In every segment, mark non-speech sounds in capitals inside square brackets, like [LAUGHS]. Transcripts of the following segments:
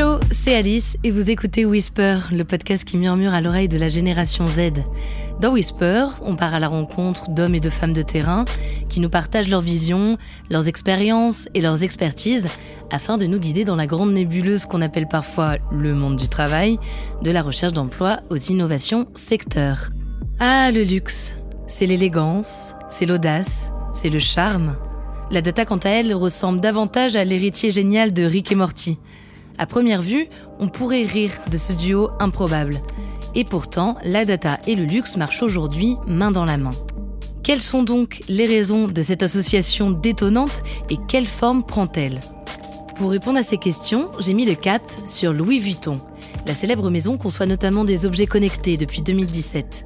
Hello, c'est Alice et vous écoutez Whisper, le podcast qui murmure à l'oreille de la génération Z. Dans Whisper, on part à la rencontre d'hommes et de femmes de terrain qui nous partagent leurs visions, leurs expériences et leurs expertises afin de nous guider dans la grande nébuleuse qu'on appelle parfois le monde du travail, de la recherche d'emploi aux innovations secteurs. Ah, le luxe, c'est l'élégance, c'est l'audace, c'est le charme. La data, quant à elle, ressemble davantage à l'héritier génial de Rick et Morty. À première vue, on pourrait rire de ce duo improbable. Et pourtant, la data et le luxe marchent aujourd'hui main dans la main. Quelles sont donc les raisons de cette association détonnante et quelle forme prend-elle? Pour répondre à ces questions, j'ai mis le cap sur Louis Vuitton. La célèbre maison conçoit notamment des objets connectés depuis 2017.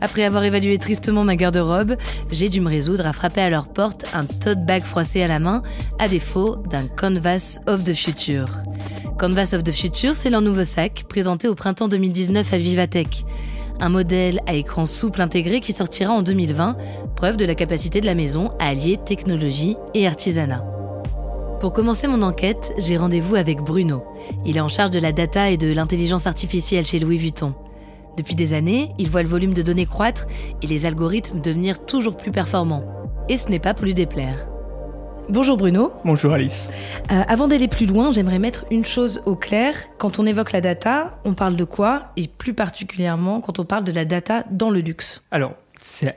Après avoir évalué tristement ma garde-robe, j'ai dû me résoudre à frapper à leur porte un tote bag froissé à la main, à défaut d'un Canvas of the Future. Canvas of the Future, c'est leur nouveau sac, présenté au printemps 2019 à Vivatech. Un modèle à écran souple intégré qui sortira en 2020, preuve de la capacité de la maison à allier technologie et artisanat. Pour commencer mon enquête, j'ai rendez-vous avec Bruno. Il est en charge de la data et de l'intelligence artificielle chez Louis Vuitton. Depuis des années, il voit le volume de données croître et les algorithmes devenir toujours plus performants. Et ce n'est pas pour lui déplaire. Bonjour Bruno. Bonjour Alice. Euh, avant d'aller plus loin, j'aimerais mettre une chose au clair. Quand on évoque la data, on parle de quoi? Et plus particulièrement quand on parle de la data dans le luxe Alors, c'est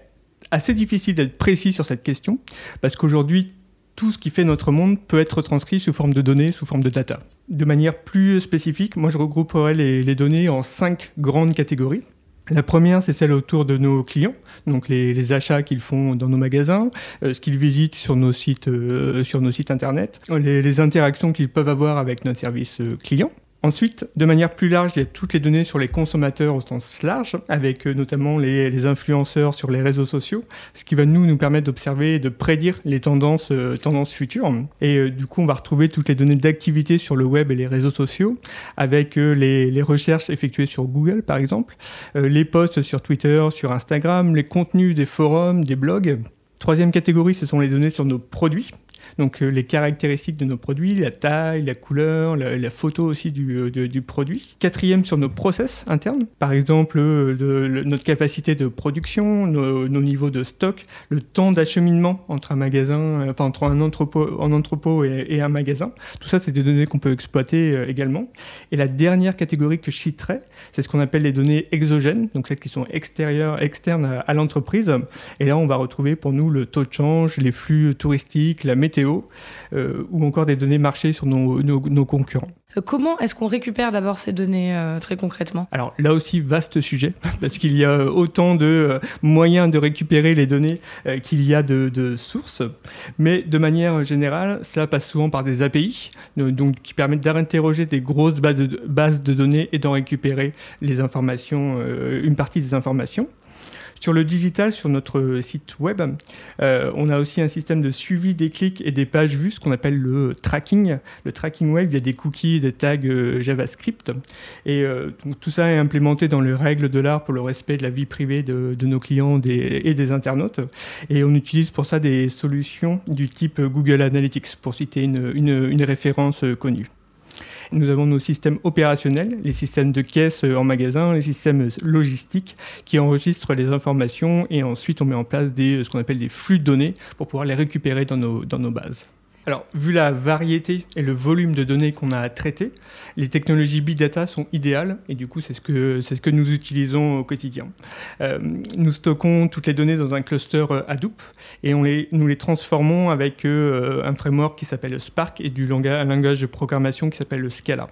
assez difficile d'être précis sur cette question, parce qu'aujourd'hui, tout ce qui fait notre monde peut être transcrit sous forme de données, sous forme de data. De manière plus spécifique, moi je regrouperai les, données en cinq grandes catégories. La première, c'est celle autour de nos clients, donc les, achats qu'ils font dans nos magasins, euh, ce qu'ils visitent sur nos sites, euh, sur nos sites internet, les, interactions qu'ils peuvent avoir avec notre service euh, client. Ensuite, de manière plus large, il y a toutes les données sur les consommateurs au sens large, avec euh, notamment les, influenceurs sur les réseaux sociaux, ce qui va nous permettre d'observer et de prédire les tendances, euh, futures. Et euh, du coup, on va retrouver toutes les données d'activité sur le web et les réseaux sociaux, avec les, recherches effectuées sur Google, par exemple, les posts sur Twitter, sur Instagram, les contenus des forums, des blogs. Troisième catégorie, ce sont les données sur nos produits, donc euh, les caractéristiques de nos produits, la taille, la couleur, la, photo aussi du, euh, du, produit. Quatrième sur nos process internes, par exemple euh, notre capacité de production, nos, niveaux de stock, le temps d'acheminement entre un magasin, enfin entre un entrepôt, en entrepôt et, un magasin. Tout ça, c'est des données qu'on peut exploiter également. Et la dernière catégorie que je citerai, c'est ce qu'on appelle les données exogènes, donc celles qui sont extérieures, externes à, à l'entreprise. Et là, on va retrouver pour nous le taux de change, les flux touristiques, la météo euh, ou encore des données marché sur nos, concurrents. Euh, comment est-ce qu'on récupère d'abord ces données euh, très concrètement? Alors là aussi, vaste sujet, [LAUGHS] parce qu'il y a autant de moyens de récupérer les données qu'il y a de, sources. Mais de manière générale, ça passe souvent par des API, donc, qui permettent d'interroger des grosses bases de, bases de données et d'en récupérer les informations, une partie des informations. Sur le digital, sur notre site web, euh, on a aussi un système de suivi des clics et des pages vues, ce qu'on appelle le tracking. Le tracking web, il y a des cookies, des tags euh, JavaScript. Et euh, tout ça est implémenté dans les règles de l'art pour le respect de la vie privée de, nos clients et des internautes. Et on utilise pour ça des solutions du type Google Analytics, pour citer une référence connue. Nous avons nos systèmes opérationnels, les systèmes de caisse en magasin, les systèmes logistiques qui enregistrent les informations et ensuite on met en place des, ce qu'on appelle des flux de données pour pouvoir les récupérer dans nos bases. Alors, vu la variété et le volume de données qu'on a à traiter, les technologies big data sont idéales et du coup, c'est ce que, c'est ce que nous utilisons au quotidien. Euh, nous stockons toutes les données dans un cluster euh, Hadoop et on les, nous les transformons avec euh, un framework qui s'appelle Spark et du langage, un langage de programmation qui s'appelle Scala.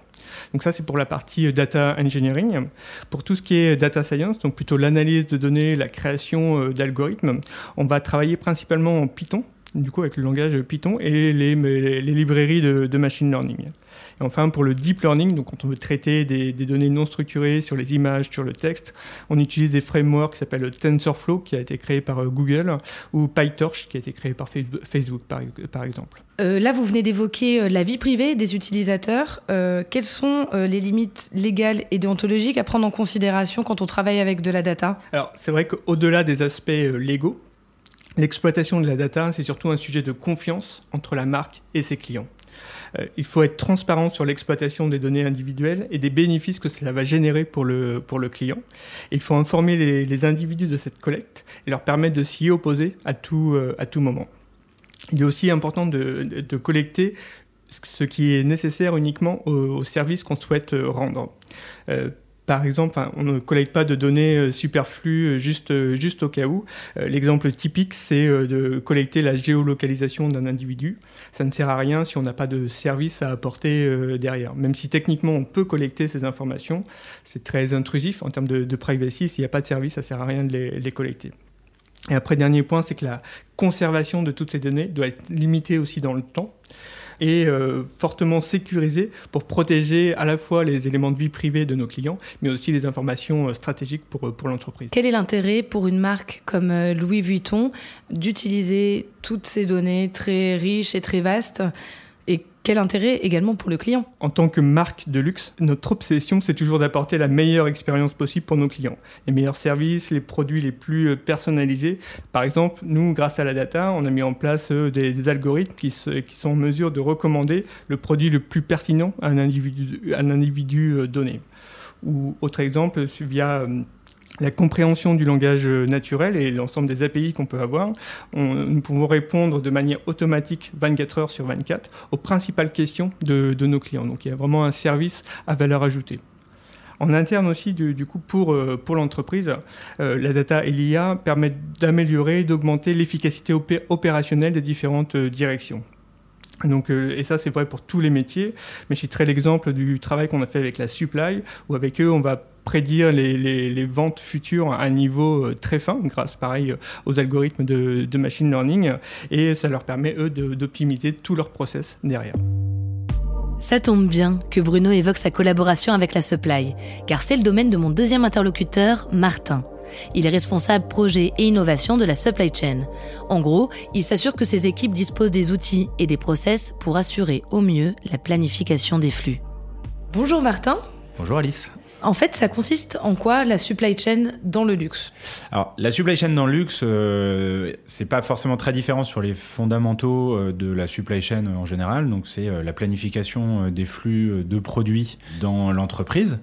Donc ça, c'est pour la partie data engineering. Pour tout ce qui est data science, donc plutôt l'analyse de données, la création d'algorithmes, on va travailler principalement en Python du coup avec le langage Python et les, les, librairies de, machine learning. Et enfin, pour le deep learning, donc quand on veut traiter des, données non structurées sur les images, sur le texte, on utilise des frameworks qui s'appellent TensorFlow, qui a été créé par euh, Google, ou PyTorch, qui a été créé par Facebook, par, exemple. Euh, là, vous venez d'évoquer euh, la vie privée des utilisateurs. quelles sont les limites légales et déontologiques à prendre en considération quand on travaille avec de la data? Alors, c'est vrai qu'au-delà des aspects légaux, L'exploitation de la data, c'est surtout un sujet de confiance entre la marque et ses clients. il faut être transparent sur l'exploitation des données individuelles et des bénéfices que cela va générer pour le, pour le client. il faut informer les, individus de cette collecte et leur permettre de s'y opposer à tout, à tout moment. Il est aussi important de, de collecter ce qui est nécessaire uniquement au, service qu'on souhaite euh, rendre. Euh, par exemple, on ne collecte pas de données euh, superflues juste, juste au cas où. L'exemple typique, c'est de collecter la géolocalisation d'un individu. Ça ne sert à rien si on n'a pas de service à apporter derrière. Même si techniquement on peut collecter ces informations, c'est très intrusif en termes de, privacy. S'il n'y a pas de service, ça ne sert à rien de les collecter. Et après, dernier point, c'est que la conservation de toutes ces données doit être limitée aussi dans le temps et euh, fortement sécurisée pour protéger à la fois les éléments de vie privée de nos clients, mais aussi les informations euh, stratégiques pour, euh, pour l'entreprise. Quel est l'intérêt pour une marque comme Louis Vuitton d'utiliser toutes ces données très riches et très vastes quel intérêt également pour le client? En tant que marque de luxe, notre obsession, c'est toujours d'apporter la meilleure expérience possible pour nos clients. Les meilleurs services, les produits les plus euh, personnalisés. Par exemple, nous, grâce à la data, on a mis en place euh, des, algorithmes qui, qui, sont en mesure de recommander le produit le plus pertinent à un individu, à un individu euh, donné. Ou autre exemple, via la compréhension du langage naturel et l'ensemble des API qu'on peut avoir, nous pouvons répondre de manière automatique 24 heures sur 24 aux principales questions de, nos clients. Donc il y a vraiment un service à valeur ajoutée. En interne aussi, du, coup, pour, euh, l'entreprise, euh, la data et l'IA permettent d'améliorer, d'augmenter l'efficacité opérationnelle des différentes euh, directions. Donc, et ça, c'est vrai pour tous les métiers. Mais je citerai l'exemple du travail qu'on a fait avec la supply, où avec eux, on va prédire les, ventes futures à un niveau euh, très fin, grâce pareil euh, aux algorithmes de, machine learning, et ça leur permet, eux, d'optimiser tout leur process derrière. Ça tombe bien que Bruno évoque sa collaboration avec la supply, car c'est le domaine de mon deuxième interlocuteur, Martin. Il est responsable projet et innovation de la supply chain. En gros, il s'assure que ses équipes disposent des outils et des process pour assurer au mieux la planification des flux. Bonjour Martin. Bonjour Alice. En fait, ça consiste en quoi la supply chain dans le luxe? Alors, la supply chain dans le luxe, euh, c'est pas forcément très différent sur les fondamentaux euh, de la supply chain en général. Donc, c'est euh, la planification des flux de produits dans l'entreprise.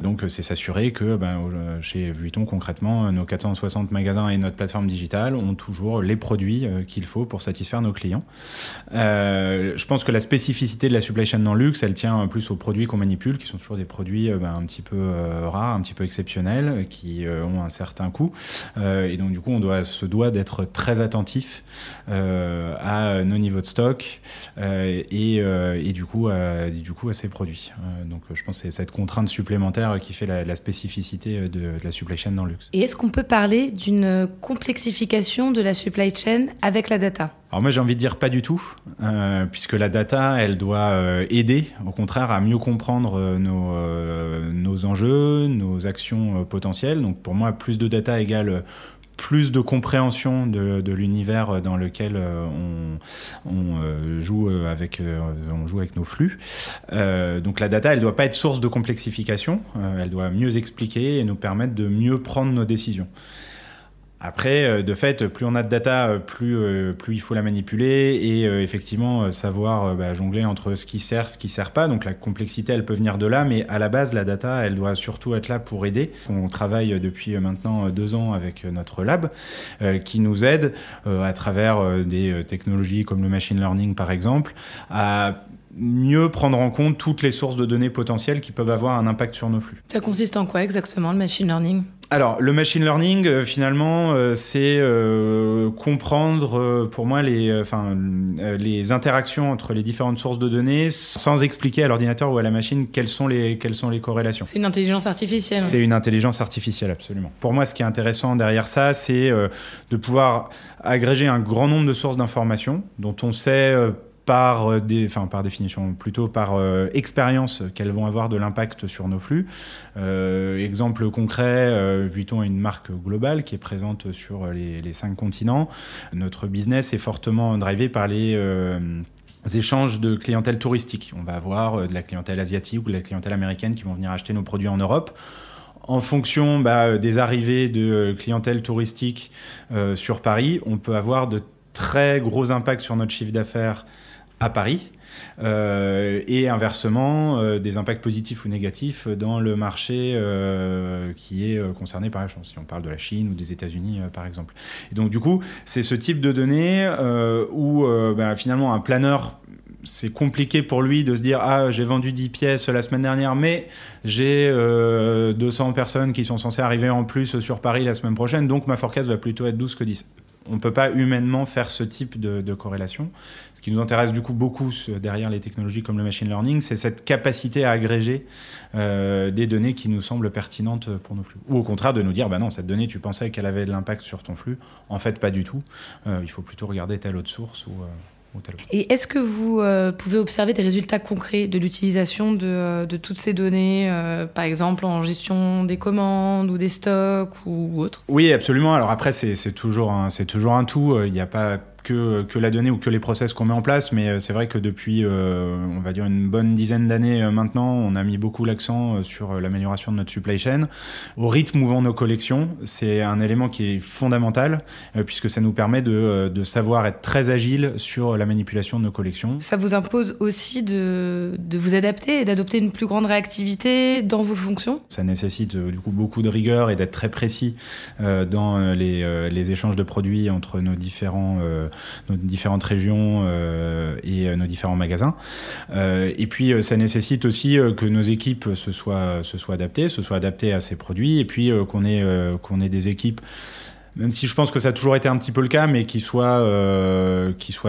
Donc, c'est s'assurer que ben, chez Vuitton, concrètement, nos 460 magasins et notre plateforme digitale ont toujours les produits qu'il faut pour satisfaire nos clients. je pense que la spécificité de la supply chain dans le luxe, elle tient plus aux produits qu'on manipule, qui sont toujours des produits ben, un petit peu euh, rares, un petit peu exceptionnels, qui euh, ont un certain coût. Euh, et donc, du coup, on doit, se doit d'être très attentif à nos niveaux de stock et, du, coup, à, du coup à ces produits. donc, je pense que c'est cette contrainte supplémentaire qui fait la, spécificité de, la supply chain dans le luxe. Et est-ce qu'on peut parler d'une complexification de la supply chain avec la data? Alors moi j'ai envie de dire pas du tout, euh, puisque la data, elle doit euh, aider, au contraire, à mieux comprendre euh, nos, nos, enjeux, nos actions potentielles. Donc pour moi, plus de data égale plus de compréhension de, l'univers dans lequel on, on joue avec, on joue avec nos flux. donc la data, elle ne doit pas être source de complexification, elle doit mieux expliquer et nous permettre de mieux prendre nos décisions. Après, euh, de fait, plus on a de data, euh, plus, euh, plus il faut la manipuler et effectivement savoir bah, jongler entre ce qui sert, ce qui sert pas. Donc la complexité, elle peut venir de là, mais à la base, la data, elle doit surtout être là pour aider. On travaille depuis maintenant deux ans avec notre lab qui nous aide à travers des technologies comme le machine learning par exemple à mieux prendre en compte toutes les sources de données potentielles qui peuvent avoir un impact sur nos flux. Ça consiste en quoi exactement le machine learning? Alors, le machine learning, euh, finalement, euh, c'est euh, comprendre, pour moi, les, interactions entre les différentes sources de données sans expliquer à l'ordinateur ou à la machine quelles sont les, quelles sont les corrélations. C'est une intelligence artificielle. C'est une intelligence artificielle, absolument. Pour moi, ce qui est intéressant derrière ça, c'est de pouvoir agréger un grand nombre de sources d'informations dont on sait par, euh, enfin, par définition, plutôt par euh, expérience qu'elles vont avoir de l'impact sur nos flux. Euh, exemple concret, Vuitton est une marque globale qui est présente sur les, les cinq continents. Notre business est fortement drivé par les échanges de clientèle touristique. On va avoir de la clientèle asiatique ou de la clientèle américaine qui vont venir acheter nos produits en Europe en fonction bah, des arrivées de clientèle touristique sur Paris, on peut avoir de très gros impacts sur notre chiffre d'affaires à Paris. Euh, et inversement, euh, des impacts positifs ou négatifs dans le marché euh, qui est concerné par la chance, si on parle de la Chine ou des États-Unis par exemple. Et donc du coup, c'est ce type de données où bah, finalement un planeur c'est compliqué pour lui de se dire ah j'ai vendu 10 pièces la semaine dernière mais j'ai 200 personnes qui sont censées arriver en plus sur Paris la semaine prochaine donc ma forecast va plutôt être 12 que 10 on ne peut pas humainement faire ce type de, corrélation. Ce qui nous intéresse du coup beaucoup derrière les technologies comme le machine learning, c'est cette capacité à agréger euh, des données qui nous semblent pertinentes pour nos flux. Ou au contraire de nous dire, bah non, cette donnée, tu pensais qu'elle avait de l'impact sur ton flux. En fait, pas du tout. Euh, il faut plutôt regarder telle autre source ou... Euh, et est-ce que vous euh, pouvez observer des résultats concrets de l'utilisation de, euh, toutes ces données, euh, par exemple en gestion des commandes ou des stocks ou, autre? Oui, absolument. Alors après, c'est toujours, toujours un tout. Il n'y a pas que, que, la donnée ou que les process qu'on met en place, mais euh, c'est vrai que depuis, euh, on va dire, une bonne dizaine d'années euh, maintenant, on a mis beaucoup l'accent sur l'amélioration de notre supply chain. Au rythme où nos collections, c'est un élément qui est fondamental, puisque ça nous permet de, de, savoir être très agile sur la manipulation de nos collections. Ça vous impose aussi de, de vous adapter et d'adopter une plus grande réactivité dans vos fonctions? Ça nécessite du coup beaucoup de rigueur et d'être très précis dans les, les, échanges de produits entre nos différents nos différentes régions euh, et euh, nos différents magasins. Euh, et puis, ça nécessite aussi que nos équipes se soient, se soient adaptées, se soient adaptées à ces produits, et puis qu'on ait, qu'on ait des équipes même si je pense que ça a toujours été un petit peu le cas, mais qui soit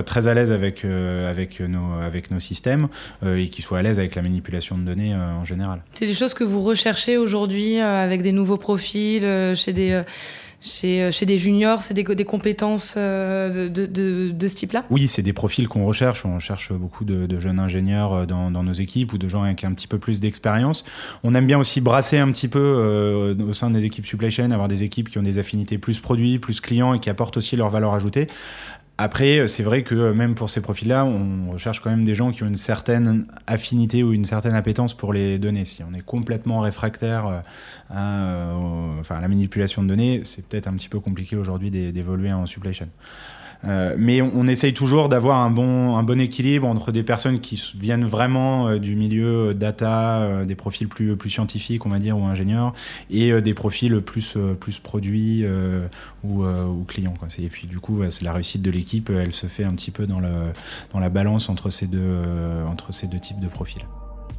très à l'aise avec, avec, nos, avec nos systèmes et qui soient à l'aise avec la manipulation de données en général. C'est des choses que vous recherchez aujourd'hui avec des nouveaux profils chez des chez, euh, chez des juniors, c'est des, compétences euh, de, ce type-là? Oui, c'est des profils qu'on recherche. On cherche beaucoup de, jeunes ingénieurs euh, dans, nos équipes ou de gens avec un petit peu plus d'expérience. On aime bien aussi brasser un petit peu au sein des équipes supply chain, avoir des équipes qui ont des affinités plus produits, plus clients et qui apportent aussi leur valeur ajoutée. Après, euh, c'est vrai que euh, même pour ces profils-là, on recherche quand même des gens qui ont une certaine affinité ou une certaine appétence pour les données. Si on est complètement réfractaire euh, à, à la manipulation de données, c'est peut-être un petit peu compliqué aujourd'hui d'évoluer en supply chain. Euh, mais on, essaye toujours d'avoir un bon, un bon équilibre entre des personnes qui viennent vraiment euh, du milieu euh, data, des profils plus, plus scientifiques, on va dire, ou ingénieurs, et des profils plus, plus produits ou, ou, clients. Quoi. Et puis du coup, c'est la réussite de l'équipe, elle se fait un petit peu dans, le, dans la balance entre ces deux, entre ces deux types de profils.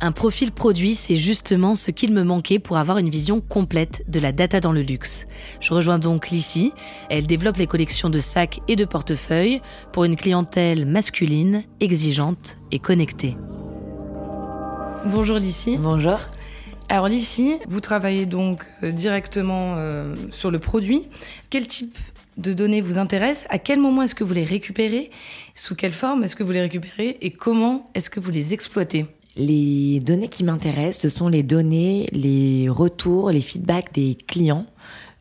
Un profil produit, c'est justement ce qu'il me manquait pour avoir une vision complète de la data dans le luxe. Je rejoins donc Lissy. Elle développe les collections de sacs et de portefeuilles pour une clientèle masculine, exigeante et connectée. Bonjour Lissy. Bonjour. Alors Lissy, vous travaillez donc euh, directement euh, sur le produit. Quel type de données vous intéresse? À quel moment est-ce que vous les récupérez? Sous quelle forme est-ce que vous les récupérez? Et comment est-ce que vous les exploitez? Les données qui m'intéressent, ce sont les données, les retours, les feedbacks des clients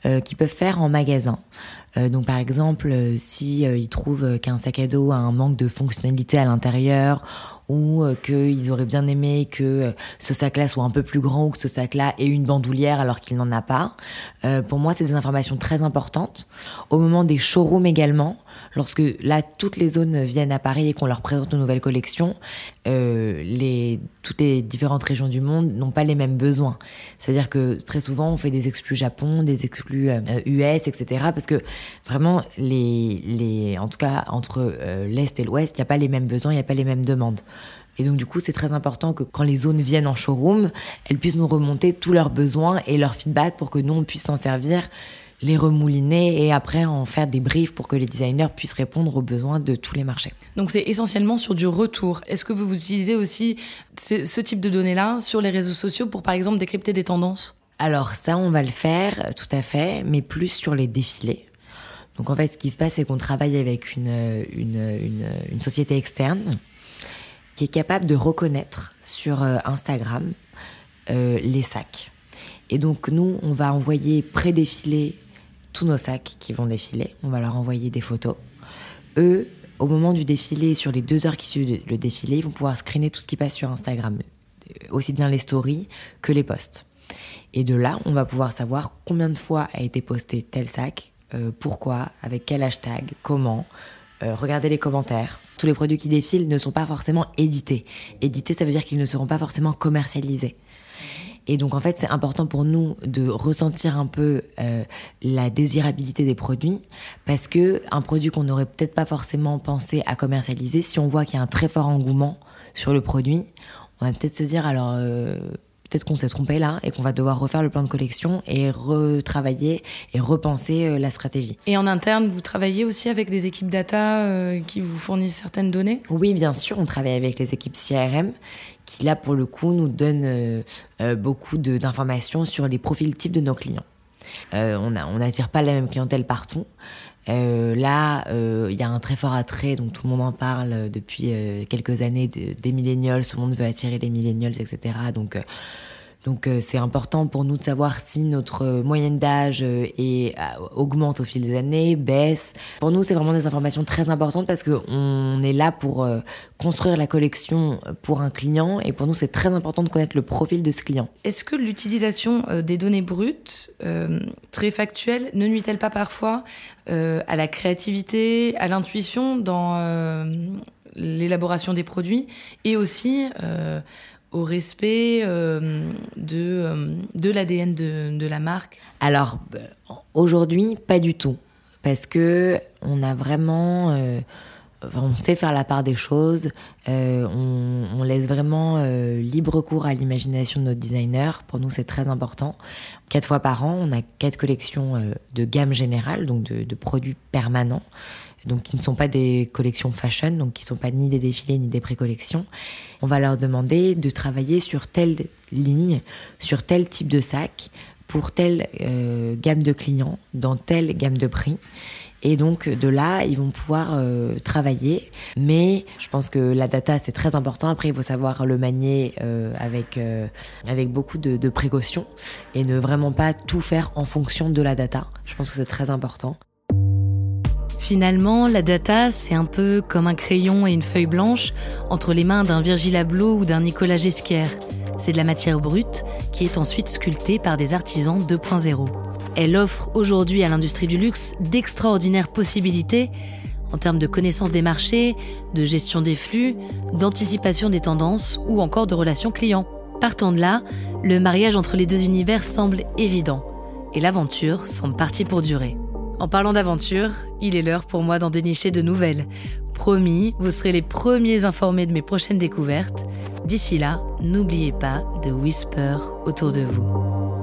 euh, qui peuvent faire en magasin. Euh, donc par exemple, euh, si ils trouvent qu'un sac à dos a un manque de fonctionnalité à l'intérieur ou qu'ils auraient bien aimé que ce sac-là soit un peu plus grand ou que ce sac-là ait une bandoulière alors qu'il n'en a pas. pour moi, c'est des informations très importantes. Au moment des showrooms également, lorsque là toutes les zones viennent à Paris et qu'on leur présente une nouvelle collection, euh, toutes les différentes régions du monde n'ont pas les mêmes besoins. C'est-à-dire que très souvent on fait des exclus Japon, des exclus US, etc. Parce que vraiment, les, les, en tout cas entre euh, l'Est et l'Ouest, il n'y a pas les mêmes besoins, il n'y a pas les mêmes demandes. Et donc du coup, c'est très important que quand les zones viennent en showroom, elles puissent nous remonter tous leurs besoins et leurs feedbacks pour que nous, on puisse s'en servir les remouliner et après en faire des briefs pour que les designers puissent répondre aux besoins de tous les marchés. Donc c'est essentiellement sur du retour. Est-ce que vous utilisez aussi ce type de données-là sur les réseaux sociaux pour par exemple décrypter des tendances? Alors ça, on va le faire tout à fait, mais plus sur les défilés. Donc en fait, ce qui se passe, c'est qu'on travaille avec une, une, une, société externe qui est capable de reconnaître sur euh, Instagram euh, les sacs. Et donc nous, on va envoyer pré-défiler tous nos sacs qui vont défiler. On va leur envoyer des photos. Eux, au moment du défilé, sur les deux heures qui suivent le défilé, ils vont pouvoir screener tout ce qui passe sur Instagram, euh, aussi bien les stories que les posts. Et de là, on va pouvoir savoir combien de fois a été posté tel sac, euh, pourquoi, avec quel hashtag, comment, euh, regarder les commentaires. Tous les produits qui défilent ne sont pas forcément édités. Édités, ça veut dire qu'ils ne seront pas forcément commercialisés. Et donc en fait, c'est important pour nous de ressentir un peu euh, la désirabilité des produits parce que un produit qu'on n'aurait peut-être pas forcément pensé à commercialiser, si on voit qu'il y a un très fort engouement sur le produit, on va peut-être se dire alors euh, peut-être qu'on s'est trompé là et qu'on va devoir refaire le plan de collection et retravailler et repenser euh, la stratégie. Et en interne, vous travaillez aussi avec des équipes data euh, qui vous fournissent certaines données? Oui, bien sûr, on travaille avec les équipes CRM qui là pour le coup nous donnent euh, beaucoup d'informations sur les profils types de nos clients. on n'attire pas la même clientèle partout. Là, il y a un très fort attrait, donc tout le monde en parle depuis quelques années des millennials, tout le monde veut attirer les millennials, etc. Donc donc euh, c'est important pour nous de savoir si notre moyenne d'âge euh, euh, augmente au fil des années, baisse. Pour nous, c'est vraiment des informations très importantes parce qu'on est là pour construire la collection pour un client et pour nous, c'est très important de connaître le profil de ce client. Est-ce que l'utilisation des données brutes, très factuelles, ne nuit-elle pas parfois à la créativité, à l'intuition dans l'élaboration des produits et aussi au respect euh, de, euh, de l'ADN de, de, la marque Alors, euh, aujourd'hui, pas du tout. Parce que on a vraiment. on sait faire la part des choses. On, laisse vraiment libre cours à l'imagination de notre designer. Pour nous, c'est très important. Quatre fois par an, on a quatre collections de gamme générale, donc de produits permanents donc qui ne sont pas des collections fashion, donc qui ne sont pas ni des défilés ni des pré-collections. On va leur demander de travailler sur telle ligne, sur tel type de sac, pour telle euh, gamme de clients, dans telle gamme de prix. Et donc de là, ils vont pouvoir euh, travailler. Mais je pense que la data, c'est très important. Après, il faut savoir le manier euh, avec, avec beaucoup de, de précautions et ne vraiment pas tout faire en fonction de la data. Je pense que c'est très important. Finalement, la data, c'est un peu comme un crayon et une feuille blanche entre les mains d'un Virgil Abloh ou d'un Nicolas Ghesquière. C'est de la matière brute qui est ensuite sculptée par des artisans 2.0. Elle offre aujourd'hui à l'industrie du luxe d'extraordinaires possibilités en termes de connaissance des marchés, de gestion des flux, d'anticipation des tendances ou encore de relations clients. Partant de là, le mariage entre les deux univers semble évident et l'aventure semble partie pour durer. En parlant d'aventure, il est l'heure pour moi d'en dénicher de nouvelles. Promis, vous serez les premiers informés de mes prochaines découvertes. D'ici là, n'oubliez pas de whisper autour de vous.